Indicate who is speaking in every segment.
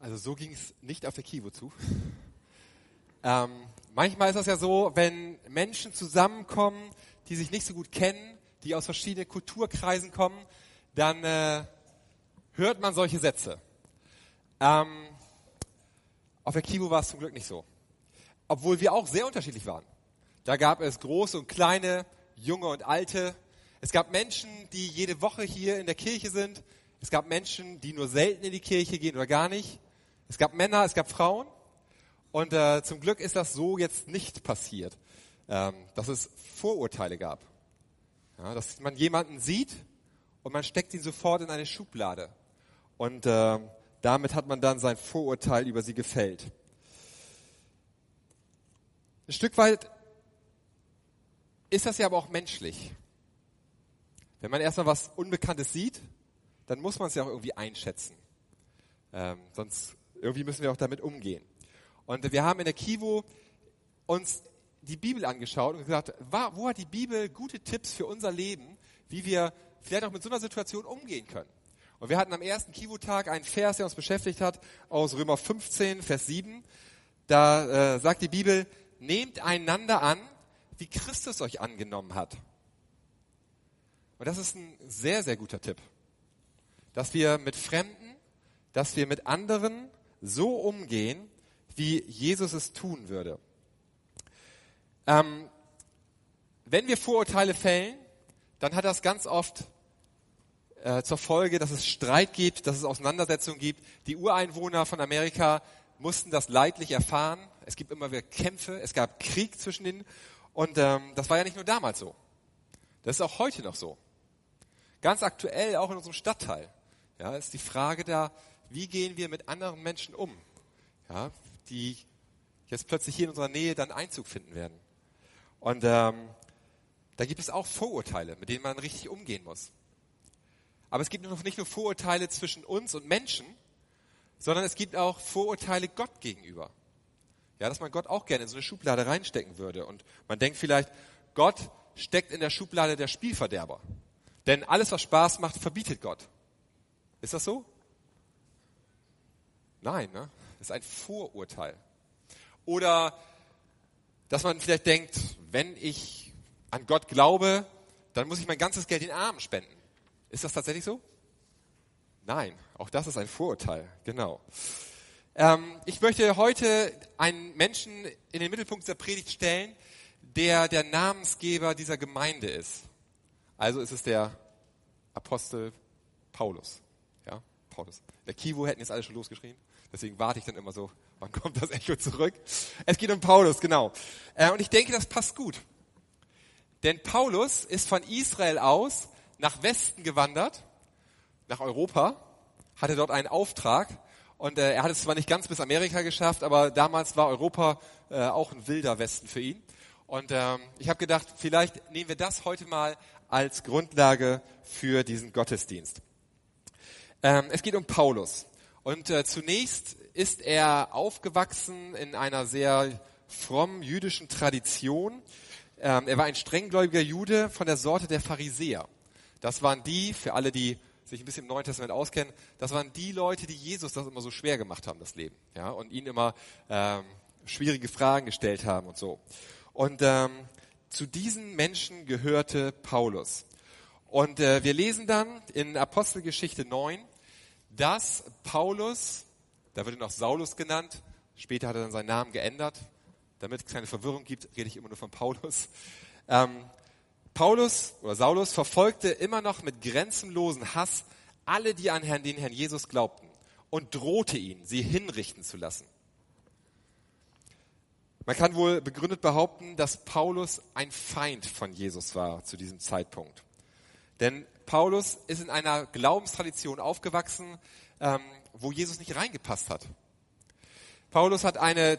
Speaker 1: Also so ging es nicht auf der Kivo zu. Ähm, manchmal ist das ja so, wenn Menschen zusammenkommen, die sich nicht so gut kennen, die aus verschiedenen Kulturkreisen kommen, dann äh, hört man solche Sätze. Ähm, auf der Kivo war es zum Glück nicht so. Obwohl wir auch sehr unterschiedlich waren. Da gab es große und kleine, junge und alte. Es gab Menschen, die jede Woche hier in der Kirche sind. Es gab Menschen, die nur selten in die Kirche gehen oder gar nicht. Es gab Männer, es gab Frauen. Und äh, zum Glück ist das so jetzt nicht passiert, ähm, dass es Vorurteile gab. Ja, dass man jemanden sieht und man steckt ihn sofort in eine Schublade. Und äh, damit hat man dann sein Vorurteil über sie gefällt. Ein Stück weit ist das ja aber auch menschlich. Wenn man erstmal was Unbekanntes sieht, dann muss man es ja auch irgendwie einschätzen. Ähm, sonst irgendwie müssen wir auch damit umgehen. Und wir haben in der Kivo uns die Bibel angeschaut und gesagt, wo hat die Bibel gute Tipps für unser Leben, wie wir vielleicht auch mit so einer Situation umgehen können. Und wir hatten am ersten Kivo-Tag einen Vers, der uns beschäftigt hat, aus Römer 15, Vers 7. Da äh, sagt die Bibel, nehmt einander an, wie Christus euch angenommen hat. Und das ist ein sehr, sehr guter Tipp. Dass wir mit Fremden, dass wir mit anderen so umgehen, wie Jesus es tun würde. Ähm, wenn wir Vorurteile fällen, dann hat das ganz oft äh, zur Folge, dass es Streit gibt, dass es Auseinandersetzungen gibt. Die Ureinwohner von Amerika mussten das leidlich erfahren. Es gibt immer wieder Kämpfe, es gab Krieg zwischen ihnen. Und ähm, das war ja nicht nur damals so. Das ist auch heute noch so. Ganz aktuell auch in unserem Stadtteil. Ja, ist die Frage da, wie gehen wir mit anderen Menschen um, ja, die jetzt plötzlich hier in unserer Nähe dann Einzug finden werden. Und ähm, da gibt es auch Vorurteile, mit denen man richtig umgehen muss. Aber es gibt nicht nur Vorurteile zwischen uns und Menschen, sondern es gibt auch Vorurteile Gott gegenüber. Ja, dass man Gott auch gerne in so eine Schublade reinstecken würde. Und man denkt vielleicht, Gott steckt in der Schublade der Spielverderber. Denn alles, was Spaß macht, verbietet Gott. Ist das so? Nein, ne? Das ist ein Vorurteil. Oder dass man vielleicht denkt, wenn ich an Gott glaube, dann muss ich mein ganzes Geld den Armen spenden. Ist das tatsächlich so? Nein, auch das ist ein Vorurteil, genau. Ähm, ich möchte heute einen Menschen in den Mittelpunkt der Predigt stellen, der der Namensgeber dieser Gemeinde ist. Also ist es der Apostel Paulus. Ja, Paulus. Der Kivo hätten jetzt alle schon losgeschrien. Deswegen warte ich dann immer so, wann kommt das Echo zurück? Es geht um Paulus, genau. Äh, und ich denke, das passt gut. Denn Paulus ist von Israel aus nach Westen gewandert, nach Europa, hatte dort einen Auftrag und äh, er hat es zwar nicht ganz bis Amerika geschafft, aber damals war Europa äh, auch ein wilder Westen für ihn. Und ähm, ich habe gedacht, vielleicht nehmen wir das heute mal als Grundlage für diesen Gottesdienst. Ähm, es geht um Paulus. Und äh, zunächst ist er aufgewachsen in einer sehr fromm jüdischen Tradition. Ähm, er war ein strenggläubiger Jude von der Sorte der Pharisäer. Das waren die, für alle, die sich ein bisschen im Neuen Testament auskennen, das waren die Leute, die Jesus das immer so schwer gemacht haben, das Leben. Ja, und ihn immer ähm, schwierige Fragen gestellt haben und so. Und ähm, zu diesen Menschen gehörte Paulus. Und äh, wir lesen dann in Apostelgeschichte 9, dass Paulus, da wird er noch Saulus genannt, später hat er dann seinen Namen geändert, damit es keine Verwirrung gibt, rede ich immer nur von Paulus. Ähm, Paulus oder Saulus verfolgte immer noch mit grenzenlosen Hass alle, die an Herrn, den Herrn Jesus glaubten und drohte ihn, sie hinrichten zu lassen. Man kann wohl begründet behaupten, dass Paulus ein Feind von Jesus war zu diesem Zeitpunkt. Denn Paulus ist in einer Glaubenstradition aufgewachsen, ähm, wo Jesus nicht reingepasst hat. Paulus hat eine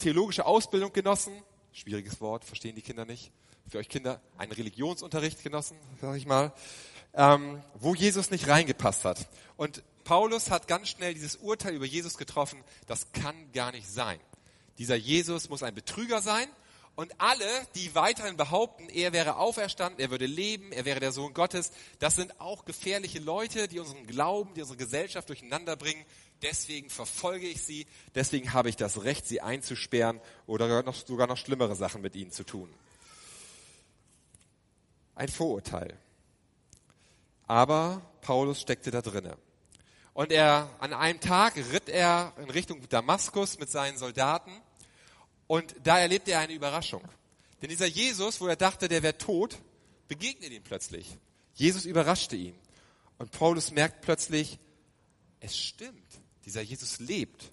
Speaker 1: theologische Ausbildung genossen, schwieriges Wort, verstehen die Kinder nicht. Für euch Kinder einen Religionsunterricht genossen, sag ich mal, ähm, wo Jesus nicht reingepasst hat. Und Paulus hat ganz schnell dieses Urteil über Jesus getroffen, das kann gar nicht sein. Dieser Jesus muss ein Betrüger sein Und alle, die weiterhin behaupten, er wäre auferstanden, er würde leben, er wäre der Sohn Gottes, das sind auch gefährliche Leute, die unseren Glauben, die unsere Gesellschaft durcheinander bringen. Deswegen verfolge ich sie, deswegen habe ich das Recht, sie einzusperren oder noch, sogar noch schlimmere Sachen mit ihnen zu tun. Ein Vorurteil. Aber Paulus steckte da drinne. Und er, an einem Tag ritt er in Richtung Damaskus mit seinen Soldaten. Und da erlebte er eine Überraschung. Denn dieser Jesus, wo er dachte, der wäre tot, begegnet ihm plötzlich. Jesus überraschte ihn. Und Paulus merkt plötzlich, es stimmt, dieser Jesus lebt.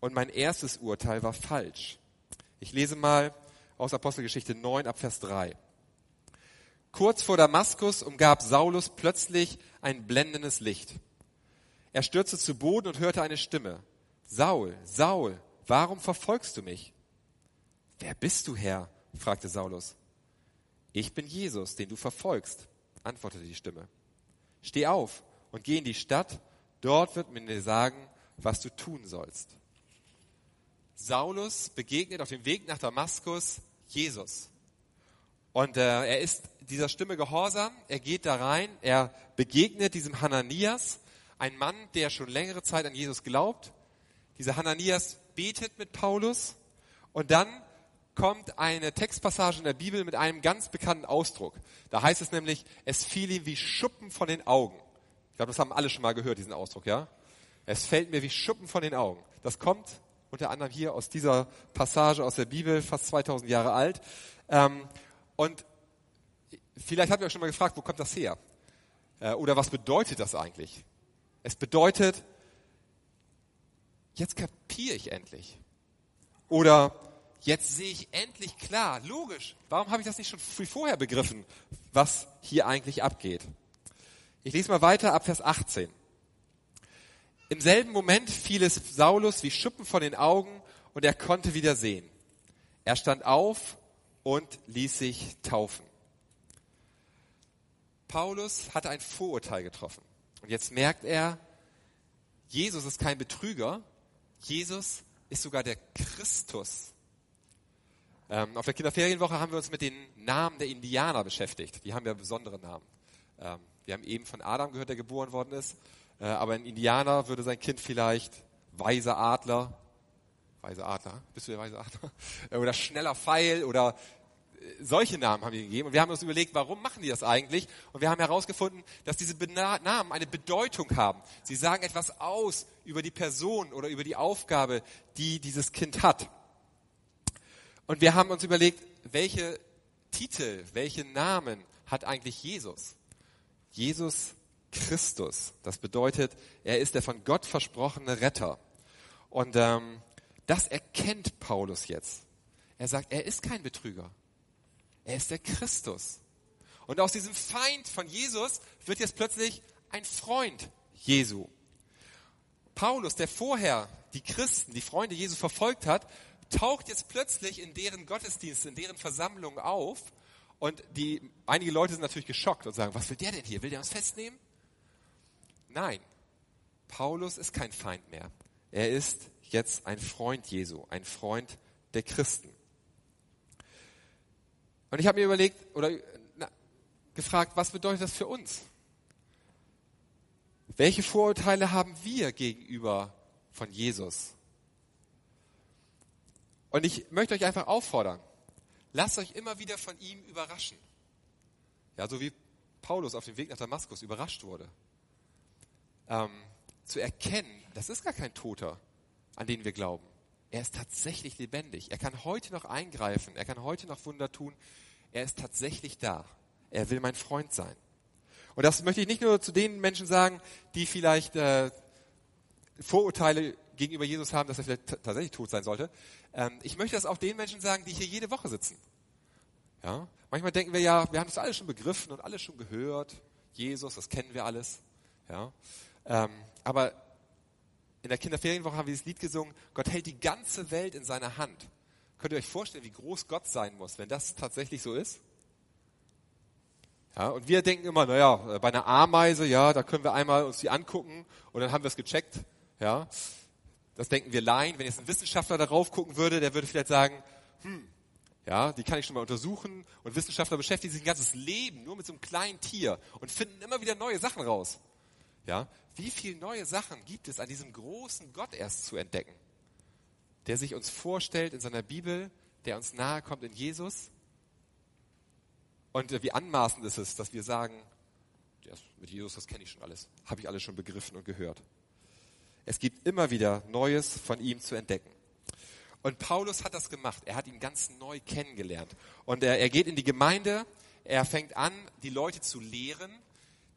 Speaker 1: Und mein erstes Urteil war falsch. Ich lese mal aus Apostelgeschichte 9 ab Vers 3. Kurz vor Damaskus umgab Saulus plötzlich ein blendendes Licht. Er stürzte zu Boden und hörte eine Stimme. Saul, Saul, warum verfolgst du mich? Wer bist du, Herr? fragte Saulus. Ich bin Jesus, den du verfolgst, antwortete die Stimme. Steh auf und geh in die Stadt, dort wird man dir sagen, was du tun sollst. Saulus begegnet auf dem Weg nach Damaskus Jesus. Und äh, er ist dieser Stimme gehorsam, er geht da rein, er begegnet diesem Hananias, ein Mann, der schon längere Zeit an Jesus glaubt. Dieser Hananias betet mit Paulus und dann kommt eine Textpassage in der Bibel mit einem ganz bekannten Ausdruck. Da heißt es nämlich, es fiel ihm wie Schuppen von den Augen. Ich glaube, das haben alle schon mal gehört, diesen Ausdruck, ja? Es fällt mir wie Schuppen von den Augen. Das kommt unter anderem hier aus dieser Passage aus der Bibel, fast 2000 Jahre alt. Ähm, und vielleicht habt ihr euch schon mal gefragt, wo kommt das her? Äh, oder was bedeutet das eigentlich? Es bedeutet, jetzt kapiere ich endlich. Oder jetzt sehe ich endlich klar, logisch, warum habe ich das nicht schon viel vorher begriffen, was hier eigentlich abgeht? Ich lese mal weiter ab Vers 18. Im selben Moment fiel es Saulus wie Schuppen von den Augen und er konnte wieder sehen. Er stand auf und ließ sich taufen. Paulus hatte ein Vorurteil getroffen. Und jetzt merkt er, Jesus ist kein Betrüger, Jesus ist sogar der Christus. Ähm, auf der Kinderferienwoche haben wir uns mit den Namen der Indianer beschäftigt. Die haben ja besondere Namen. Ähm, wir haben eben von Adam gehört, der geboren worden ist. Äh, aber ein Indianer würde sein Kind vielleicht weiser Adler, weiser Adler, bist du der weise Adler? Oder schneller Pfeil oder solche Namen haben die gegeben. Und wir haben uns überlegt, warum machen die das eigentlich? Und wir haben herausgefunden, dass diese Namen eine Bedeutung haben. Sie sagen etwas aus über die Person oder über die Aufgabe, die dieses Kind hat. Und wir haben uns überlegt, welche Titel, welche Namen hat eigentlich Jesus? Jesus Christus. Das bedeutet, er ist der von Gott versprochene Retter. Und ähm, das erkennt Paulus jetzt. Er sagt, er ist kein Betrüger. Er ist der Christus. Und aus diesem Feind von Jesus wird jetzt plötzlich ein Freund Jesu. Paulus, der vorher die Christen, die Freunde Jesu verfolgt hat, taucht jetzt plötzlich in deren Gottesdienst, in deren Versammlung auf. Und die, einige Leute sind natürlich geschockt und sagen, was will der denn hier? Will der uns festnehmen? Nein, Paulus ist kein Feind mehr. Er ist jetzt ein Freund Jesu, ein Freund der Christen. Und ich habe mir überlegt oder na, gefragt, was bedeutet das für uns? Welche Vorurteile haben wir gegenüber von Jesus? Und ich möchte euch einfach auffordern, lasst euch immer wieder von ihm überraschen. Ja, so wie Paulus auf dem Weg nach Damaskus überrascht wurde. Ähm, zu erkennen, das ist gar kein Toter, an den wir glauben. Er ist tatsächlich lebendig. Er kann heute noch eingreifen. Er kann heute noch Wunder tun. Er ist tatsächlich da. Er will mein Freund sein. Und das möchte ich nicht nur zu den Menschen sagen, die vielleicht äh, Vorurteile gegenüber Jesus haben, dass er vielleicht tatsächlich tot sein sollte. Ähm, ich möchte das auch den Menschen sagen, die hier jede Woche sitzen. Ja? Manchmal denken wir ja, wir haben das alles schon begriffen und alles schon gehört. Jesus, das kennen wir alles. Ja? Ähm, aber in der Kinderferienwoche haben wir dieses Lied gesungen, Gott hält die ganze Welt in seiner Hand. Könnt ihr euch vorstellen, wie groß Gott sein muss, wenn das tatsächlich so ist? Ja, und wir denken immer, naja, bei einer Ameise, ja, da können wir einmal uns die angucken und dann haben wir es gecheckt. Ja, das denken wir Laien. Wenn jetzt ein Wissenschaftler darauf gucken würde, der würde vielleicht sagen, hm, Ja, die kann ich schon mal untersuchen und Wissenschaftler beschäftigen sich ein ganzes Leben nur mit so einem kleinen Tier und finden immer wieder neue Sachen raus. Ja, wie viele neue Sachen gibt es an diesem großen Gott erst zu entdecken, der sich uns vorstellt in seiner Bibel, der uns nahe kommt in Jesus? Und äh, wie anmaßend ist es, dass wir sagen, mit Jesus, das kenne ich schon alles, habe ich alles schon begriffen und gehört. Es gibt immer wieder Neues von ihm zu entdecken. Und Paulus hat das gemacht. Er hat ihn ganz neu kennengelernt. Und er, er geht in die Gemeinde, er fängt an, die Leute zu lehren.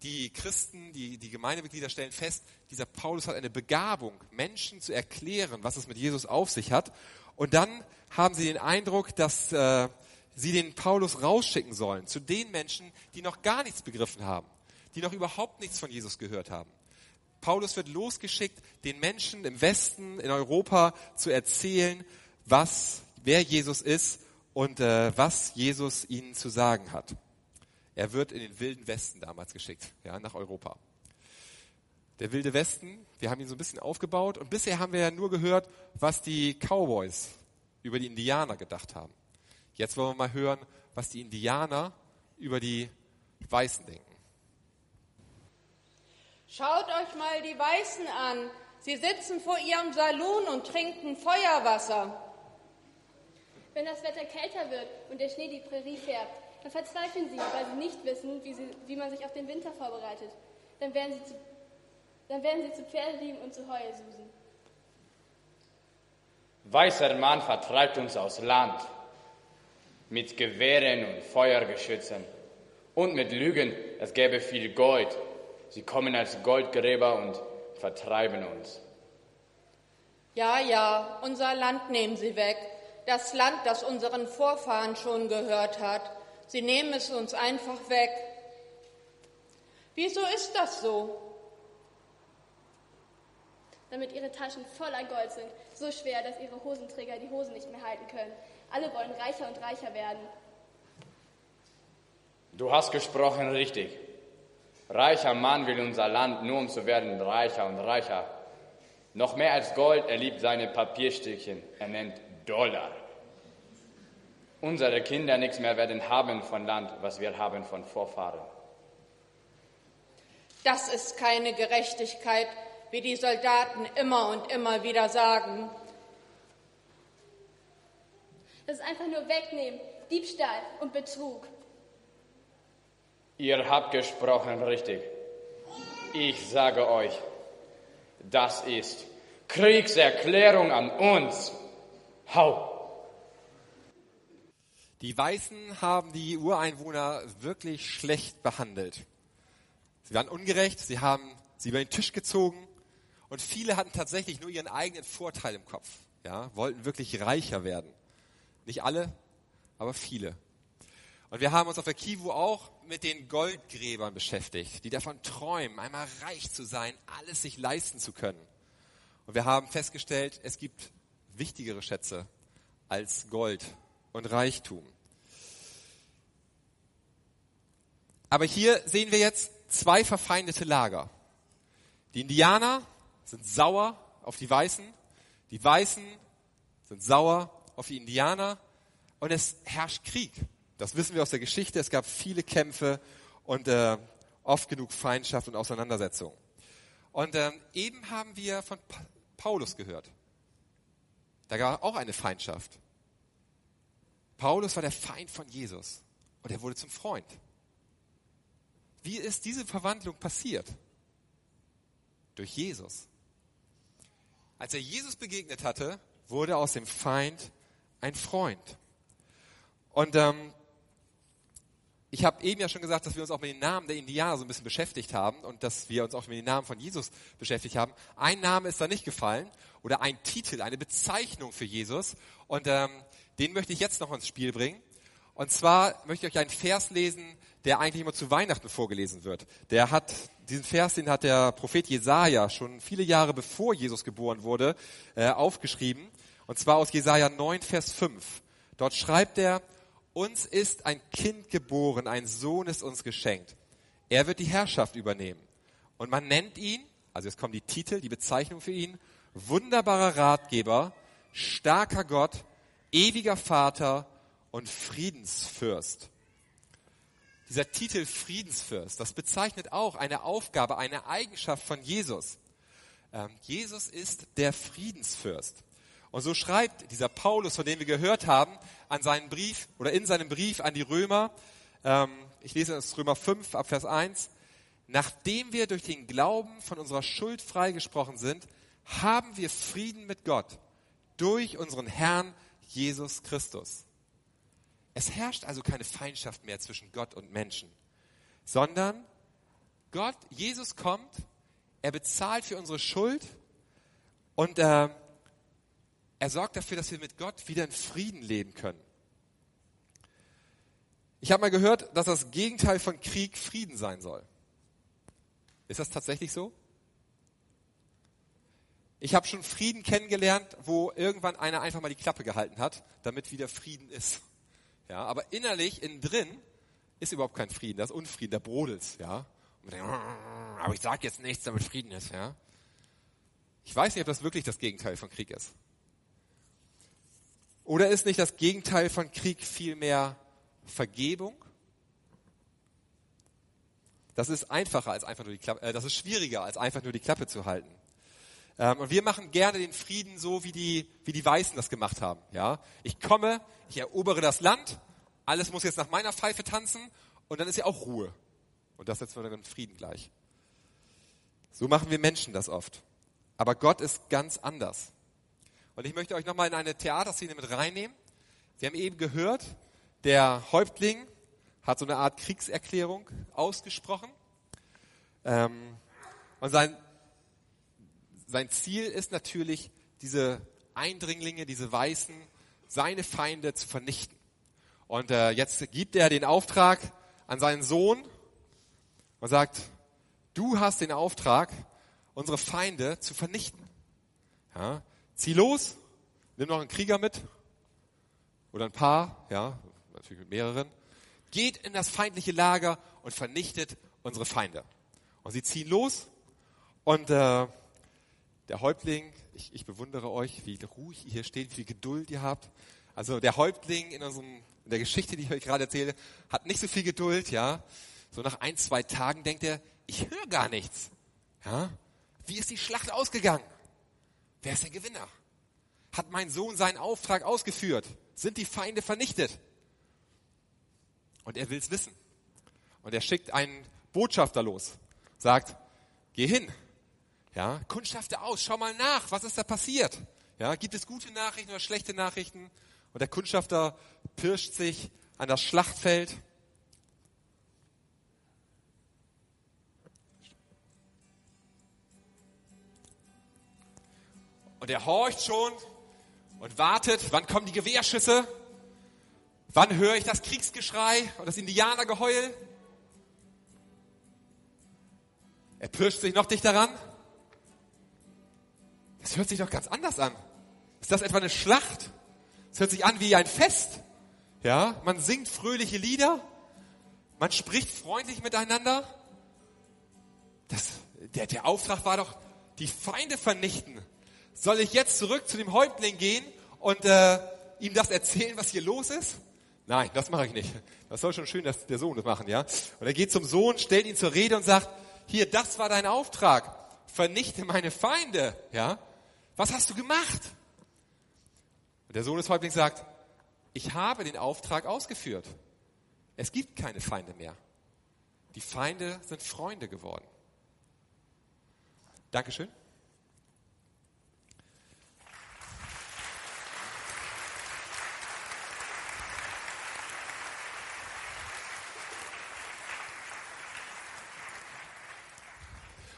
Speaker 1: Die Christen, die, die Gemeindemitglieder stellen fest, dieser Paulus hat eine Begabung, Menschen zu erklären, was es mit Jesus auf sich hat. Und dann haben sie den Eindruck, dass äh, sie den Paulus rausschicken sollen zu den Menschen, die noch gar nichts begriffen haben, die noch überhaupt nichts von Jesus gehört haben. Paulus wird losgeschickt, den Menschen im Westen, in Europa zu erzählen, was, wer Jesus ist und äh, was Jesus ihnen zu sagen hat. Er wird in den wilden Westen damals geschickt, ja, nach Europa. Der wilde Westen, wir haben ihn so ein bisschen aufgebaut und bisher haben wir ja nur gehört, was die Cowboys über die Indianer gedacht haben. Jetzt wollen wir mal hören, was die Indianer über die Weißen denken.
Speaker 2: Schaut euch mal die Weißen an. Sie sitzen vor ihrem Saloon und trinken Feuerwasser.
Speaker 3: Wenn das Wetter kälter wird und der Schnee die Prärie färbt, dann verzweifeln sie, weil sie nicht wissen, wie, sie, wie man sich auf den Winter vorbereitet. Dann werden sie zu, dann werden sie zu Pferdedieben und zu Heususen.
Speaker 4: Weißer Mann vertreibt uns aus Land mit Gewehren und Feuergeschützen und mit Lügen, es gäbe viel Gold. Sie kommen als Goldgräber und vertreiben uns.
Speaker 2: Ja, ja, unser Land nehmen sie weg. Das Land, das unseren Vorfahren schon gehört hat. Sie nehmen es uns einfach weg. Wieso ist das so?
Speaker 3: Damit ihre Taschen voller Gold sind, so schwer, dass ihre Hosenträger die Hosen nicht mehr halten können. Alle wollen reicher und reicher werden.
Speaker 4: Du hast gesprochen richtig. Reicher Mann will unser Land nur um zu werden reicher und reicher. Noch mehr als Gold, er liebt seine Papierstückchen. Er nennt Dollar. Unsere Kinder nichts mehr werden haben von Land, was wir haben von Vorfahren.
Speaker 2: Das ist keine Gerechtigkeit, wie die Soldaten immer und immer wieder sagen.
Speaker 3: Das ist einfach nur Wegnehmen, Diebstahl und Betrug.
Speaker 4: Ihr habt gesprochen richtig. Ich sage euch, das ist Kriegserklärung an uns. Hau!
Speaker 1: Die Weißen haben die Ureinwohner wirklich schlecht behandelt. Sie waren ungerecht, sie haben sie über den Tisch gezogen und viele hatten tatsächlich nur ihren eigenen Vorteil im Kopf. Ja, wollten wirklich reicher werden. Nicht alle, aber viele. Und wir haben uns auf der Kivu auch mit den Goldgräbern beschäftigt, die davon träumen, einmal reich zu sein, alles sich leisten zu können. Und wir haben festgestellt, es gibt wichtigere Schätze als Gold und Reichtum. Aber hier sehen wir jetzt zwei verfeindete Lager. Die Indianer sind sauer auf die Weißen, die Weißen sind sauer auf die Indianer und es herrscht Krieg. Das wissen wir aus der Geschichte. Es gab viele Kämpfe und äh, oft genug Feindschaft und Auseinandersetzung. Und ähm, eben haben wir von pa Paulus gehört. Da gab auch eine Feindschaft. Paulus war der Feind von Jesus und er wurde zum Freund. Wie ist diese Verwandlung passiert? Durch Jesus. Als er Jesus begegnet hatte, wurde aus dem Feind ein Freund. Und ähm, ich habe eben ja schon gesagt, dass wir uns auch mit den Namen der Indianer so ein bisschen beschäftigt haben und dass wir uns auch mit den Namen von Jesus beschäftigt haben. Ein Name ist da nicht gefallen oder ein Titel, eine Bezeichnung für Jesus. Und ähm, den möchte ich jetzt noch ins Spiel bringen. Und zwar möchte ich euch einen Vers lesen, der eigentlich immer zu Weihnachten vorgelesen wird. Der hat, diesen Vers, den hat der Prophet Jesaja schon viele Jahre bevor Jesus geboren wurde, äh, aufgeschrieben. Und zwar aus Jesaja 9, Vers 5. Dort schreibt er, uns ist ein Kind geboren, ein Sohn ist uns geschenkt. Er wird die Herrschaft übernehmen. Und man nennt ihn, also jetzt kommen die Titel, die Bezeichnung für ihn, wunderbarer Ratgeber, starker Gott, ewiger Vater und Friedensfürst. Dieser Titel Friedensfürst, das bezeichnet auch eine Aufgabe, eine Eigenschaft von Jesus. Ähm, Jesus ist der Friedensfürst. Und so schreibt dieser Paulus, von dem wir gehört haben, an seinen Brief oder in seinem Brief an die Römer, ähm, ich lese das Römer 5 ab Vers 1, nachdem wir durch den Glauben von unserer Schuld freigesprochen sind, haben wir Frieden mit Gott durch unseren Herrn Jesus Christus. Es herrscht also keine Feindschaft mehr zwischen Gott und Menschen, sondern Gott, Jesus kommt, er bezahlt für unsere Schuld und äh, er sorgt dafür, dass wir mit Gott wieder in Frieden leben können. Ich habe mal gehört, dass das Gegenteil von Krieg Frieden sein soll. Ist das tatsächlich so? Ich habe schon Frieden kennengelernt, wo irgendwann einer einfach mal die Klappe gehalten hat, damit wieder Frieden ist. Ja, aber innerlich, innen drin, ist überhaupt kein Frieden, das ist Unfrieden, da brodelt's, ja. Denkt, aber ich sage jetzt nichts, damit Frieden ist, ja. Ich weiß nicht, ob das wirklich das Gegenteil von Krieg ist. Oder ist nicht das Gegenteil von Krieg vielmehr Vergebung? Das ist einfacher als einfach nur die Klappe, äh, das ist schwieriger als einfach nur die Klappe zu halten. Ähm, und wir machen gerne den Frieden so, wie die, wie die Weißen das gemacht haben. Ja, ich komme, ich erobere das Land, alles muss jetzt nach meiner Pfeife tanzen und dann ist ja auch Ruhe. Und das setzen wir dann in Frieden gleich. So machen wir Menschen das oft. Aber Gott ist ganz anders. Und ich möchte euch nochmal in eine Theaterszene mit reinnehmen. Wir haben eben gehört, der Häuptling hat so eine Art Kriegserklärung ausgesprochen. Ähm, und sein, sein Ziel ist natürlich, diese Eindringlinge, diese Weißen, seine Feinde zu vernichten. Und äh, jetzt gibt er den Auftrag an seinen Sohn und sagt, du hast den Auftrag, unsere Feinde zu vernichten. Ja, zieh los, nimm noch einen Krieger mit oder ein paar, ja, natürlich mit mehreren, geht in das feindliche Lager und vernichtet unsere Feinde. Und sie ziehen los und äh, der Häuptling, ich, ich bewundere euch, wie ruhig ihr hier steht, wie viel Geduld ihr habt. Also der Häuptling in, unserem, in der Geschichte, die ich euch gerade erzähle, hat nicht so viel Geduld, ja. So nach ein, zwei Tagen denkt er, ich höre gar nichts. Ja? Wie ist die Schlacht ausgegangen? Wer ist der Gewinner? Hat mein Sohn seinen Auftrag ausgeführt? Sind die Feinde vernichtet? Und er will es wissen. Und er schickt einen Botschafter los, sagt, geh hin, ja, kundschafte aus, schau mal nach, was ist da passiert? Ja, gibt es gute Nachrichten oder schlechte Nachrichten? Und der Kundschafter pirscht sich an das Schlachtfeld. Und er horcht schon und wartet, wann kommen die Gewehrschüsse? Wann höre ich das Kriegsgeschrei und das Indianergeheul? Er pirscht sich noch dichter ran. Das hört sich doch ganz anders an. Ist das etwa eine Schlacht? Es hört sich an wie ein Fest. Ja, man singt fröhliche Lieder. Man spricht freundlich miteinander. Das, der, der Auftrag war doch, die Feinde vernichten. Soll ich jetzt zurück zu dem Häuptling gehen und äh, ihm das erzählen, was hier los ist? Nein, das mache ich nicht. Das soll schon schön dass der Sohn das machen, ja? Und er geht zum Sohn, stellt ihn zur Rede und sagt, hier, das war dein Auftrag. Vernichte meine Feinde, ja? Was hast du gemacht? Und der Sohn des Häuptlings sagt, ich habe den Auftrag ausgeführt. Es gibt keine Feinde mehr. Die Feinde sind Freunde geworden. Dankeschön.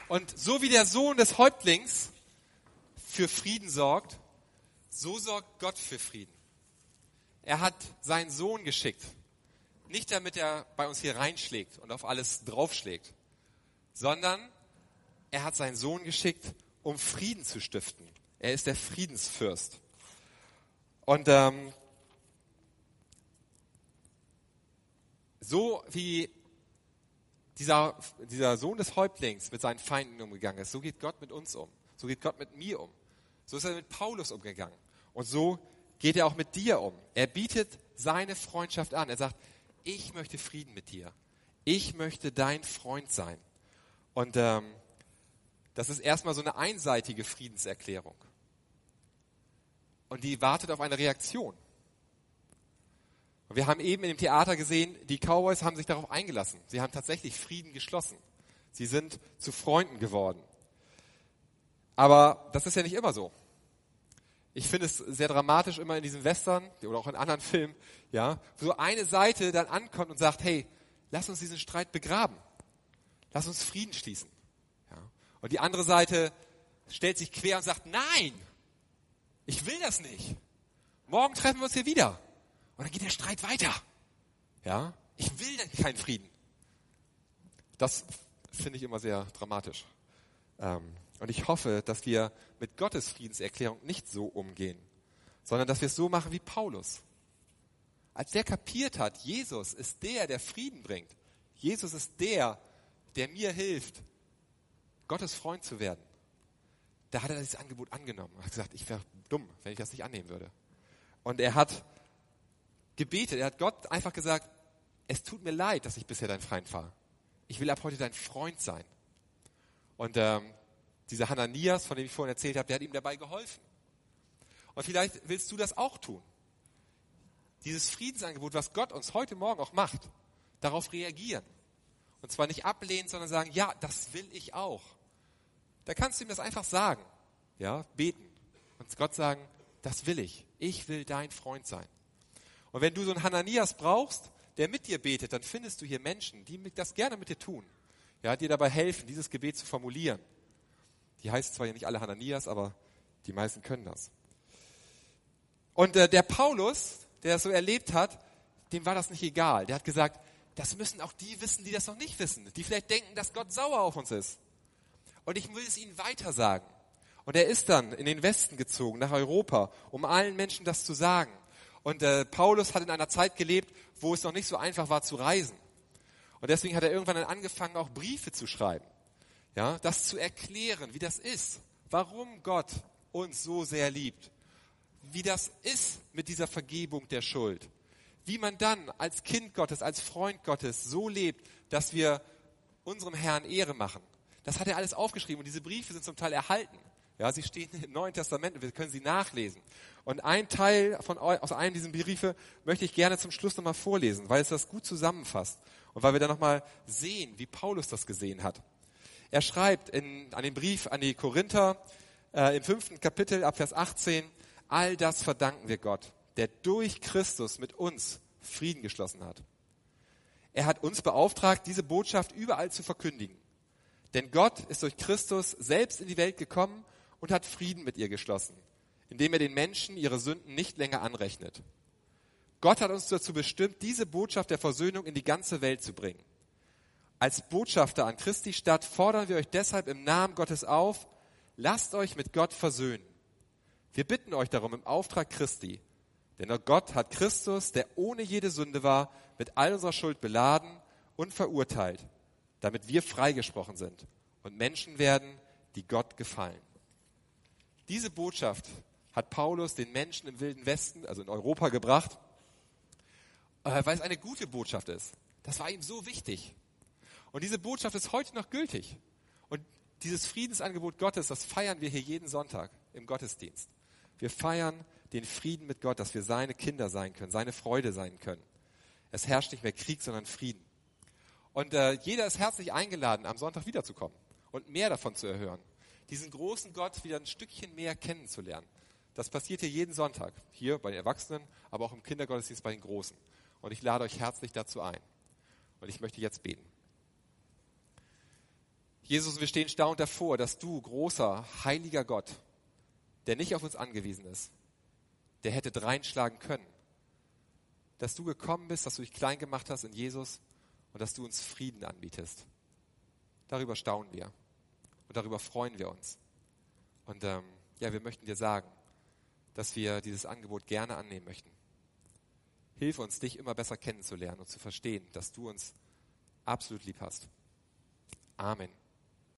Speaker 1: Und so wie der Sohn des Häuptlings für Frieden sorgt, so sorgt Gott für Frieden. Er hat seinen Sohn geschickt. Nicht damit er bei uns hier reinschlägt und auf alles draufschlägt, sondern er hat seinen Sohn geschickt, um Frieden zu stiften. Er ist der Friedensfürst. Und ähm, so wie dieser, dieser Sohn des Häuptlings mit seinen Feinden umgegangen ist, so geht Gott mit uns um. So geht Gott mit mir um. So ist er mit Paulus umgegangen. Und so geht er auch mit dir um. Er bietet seine Freundschaft an. Er sagt, ich möchte Frieden mit dir. Ich möchte dein Freund sein. Und ähm, das ist erstmal so eine einseitige Friedenserklärung. Und die wartet auf eine Reaktion. Und wir haben eben in dem Theater gesehen, die Cowboys haben sich darauf eingelassen. Sie haben tatsächlich Frieden geschlossen. Sie sind zu Freunden geworden. Aber das ist ja nicht immer so. Ich finde es sehr dramatisch immer in diesen Western oder auch in anderen Filmen, ja, wo so eine Seite dann ankommt und sagt, hey, lass uns diesen Streit begraben. Lass uns Frieden schließen. Ja. Und die andere Seite stellt sich quer und sagt, nein, ich will das nicht. Morgen treffen wir uns hier wieder. Und dann geht der Streit weiter. Ja, ich will dann keinen Frieden. Das finde ich immer sehr dramatisch. Ähm, und ich hoffe, dass wir mit Gottes Friedenserklärung nicht so umgehen, sondern dass wir es so machen wie Paulus. Als der kapiert hat, Jesus ist der, der Frieden bringt. Jesus ist der, der mir hilft, Gottes Freund zu werden. Da hat er dieses Angebot angenommen. Er hat gesagt, ich wäre dumm, wenn ich das nicht annehmen würde. Und er hat gebetet. Er hat Gott einfach gesagt, es tut mir leid, dass ich bisher dein Feind war. Ich will ab heute dein Freund sein. Und ähm, dieser Hananias, von dem ich vorhin erzählt habe, der hat ihm dabei geholfen. Und vielleicht willst du das auch tun. Dieses Friedensangebot, was Gott uns heute Morgen auch macht, darauf reagieren. Und zwar nicht ablehnen, sondern sagen, ja, das will ich auch. Da kannst du ihm das einfach sagen. Ja, beten. Und Gott sagen, das will ich. Ich will dein Freund sein. Und wenn du so einen Hananias brauchst, der mit dir betet, dann findest du hier Menschen, die das gerne mit dir tun. Ja, dir dabei helfen, dieses Gebet zu formulieren. Die heißen zwar ja nicht alle Hananias, aber die meisten können das. Und äh, der Paulus, der das so erlebt hat, dem war das nicht egal. Der hat gesagt, das müssen auch die wissen, die das noch nicht wissen, die vielleicht denken, dass Gott sauer auf uns ist. Und ich will es ihnen weiter sagen. Und er ist dann in den Westen gezogen, nach Europa, um allen Menschen das zu sagen. Und äh, Paulus hat in einer Zeit gelebt, wo es noch nicht so einfach war zu reisen. Und deswegen hat er irgendwann dann angefangen, auch Briefe zu schreiben. Ja, das zu erklären, wie das ist. Warum Gott uns so sehr liebt. Wie das ist mit dieser Vergebung der Schuld. Wie man dann als Kind Gottes, als Freund Gottes so lebt, dass wir unserem Herrn Ehre machen. Das hat er alles aufgeschrieben und diese Briefe sind zum Teil erhalten. Ja, sie stehen im Neuen Testament und wir können sie nachlesen. Und ein Teil von, aus einem dieser Briefe möchte ich gerne zum Schluss nochmal vorlesen, weil es das gut zusammenfasst und weil wir dann nochmal sehen, wie Paulus das gesehen hat. Er schreibt in, an den Brief an die Korinther äh, im fünften Kapitel ab Vers 18, all das verdanken wir Gott, der durch Christus mit uns Frieden geschlossen hat. Er hat uns beauftragt, diese Botschaft überall zu verkündigen. Denn Gott ist durch Christus selbst in die Welt gekommen und hat Frieden mit ihr geschlossen, indem er den Menschen ihre Sünden nicht länger anrechnet. Gott hat uns dazu bestimmt, diese Botschaft der Versöhnung in die ganze Welt zu bringen. Als Botschafter an Christi Stadt fordern wir euch deshalb im Namen Gottes auf, lasst euch mit Gott versöhnen. Wir bitten euch darum im Auftrag Christi, denn Gott hat Christus, der ohne jede Sünde war, mit all unserer Schuld beladen und verurteilt, damit wir freigesprochen sind und Menschen werden, die Gott gefallen. Diese Botschaft hat Paulus den Menschen im Wilden Westen, also in Europa, gebracht, äh, weil es eine gute Botschaft ist. Das war ihm so wichtig. Und diese Botschaft ist heute noch gültig. Und dieses Friedensangebot Gottes, das feiern wir hier jeden Sonntag im Gottesdienst. Wir feiern den Frieden mit Gott, dass wir seine Kinder sein können, seine Freude sein können. Es herrscht nicht mehr Krieg, sondern Frieden. Und äh, jeder ist herzlich eingeladen, am Sonntag wiederzukommen und mehr davon zu erhören diesen großen Gott wieder ein Stückchen mehr kennenzulernen. Das passiert hier jeden Sonntag, hier bei den Erwachsenen, aber auch im Kindergottesdienst bei den Großen. Und ich lade euch herzlich dazu ein. Und ich möchte jetzt beten. Jesus, wir stehen staunend davor, dass du, großer, heiliger Gott, der nicht auf uns angewiesen ist, der hätte dreinschlagen können, dass du gekommen bist, dass du dich klein gemacht hast in Jesus und dass du uns Frieden anbietest. Darüber staunen wir. Und darüber freuen wir uns. Und ähm, ja, wir möchten dir sagen, dass wir dieses Angebot gerne annehmen möchten. Hilf uns, dich immer besser kennenzulernen und zu verstehen, dass du uns absolut lieb hast. Amen.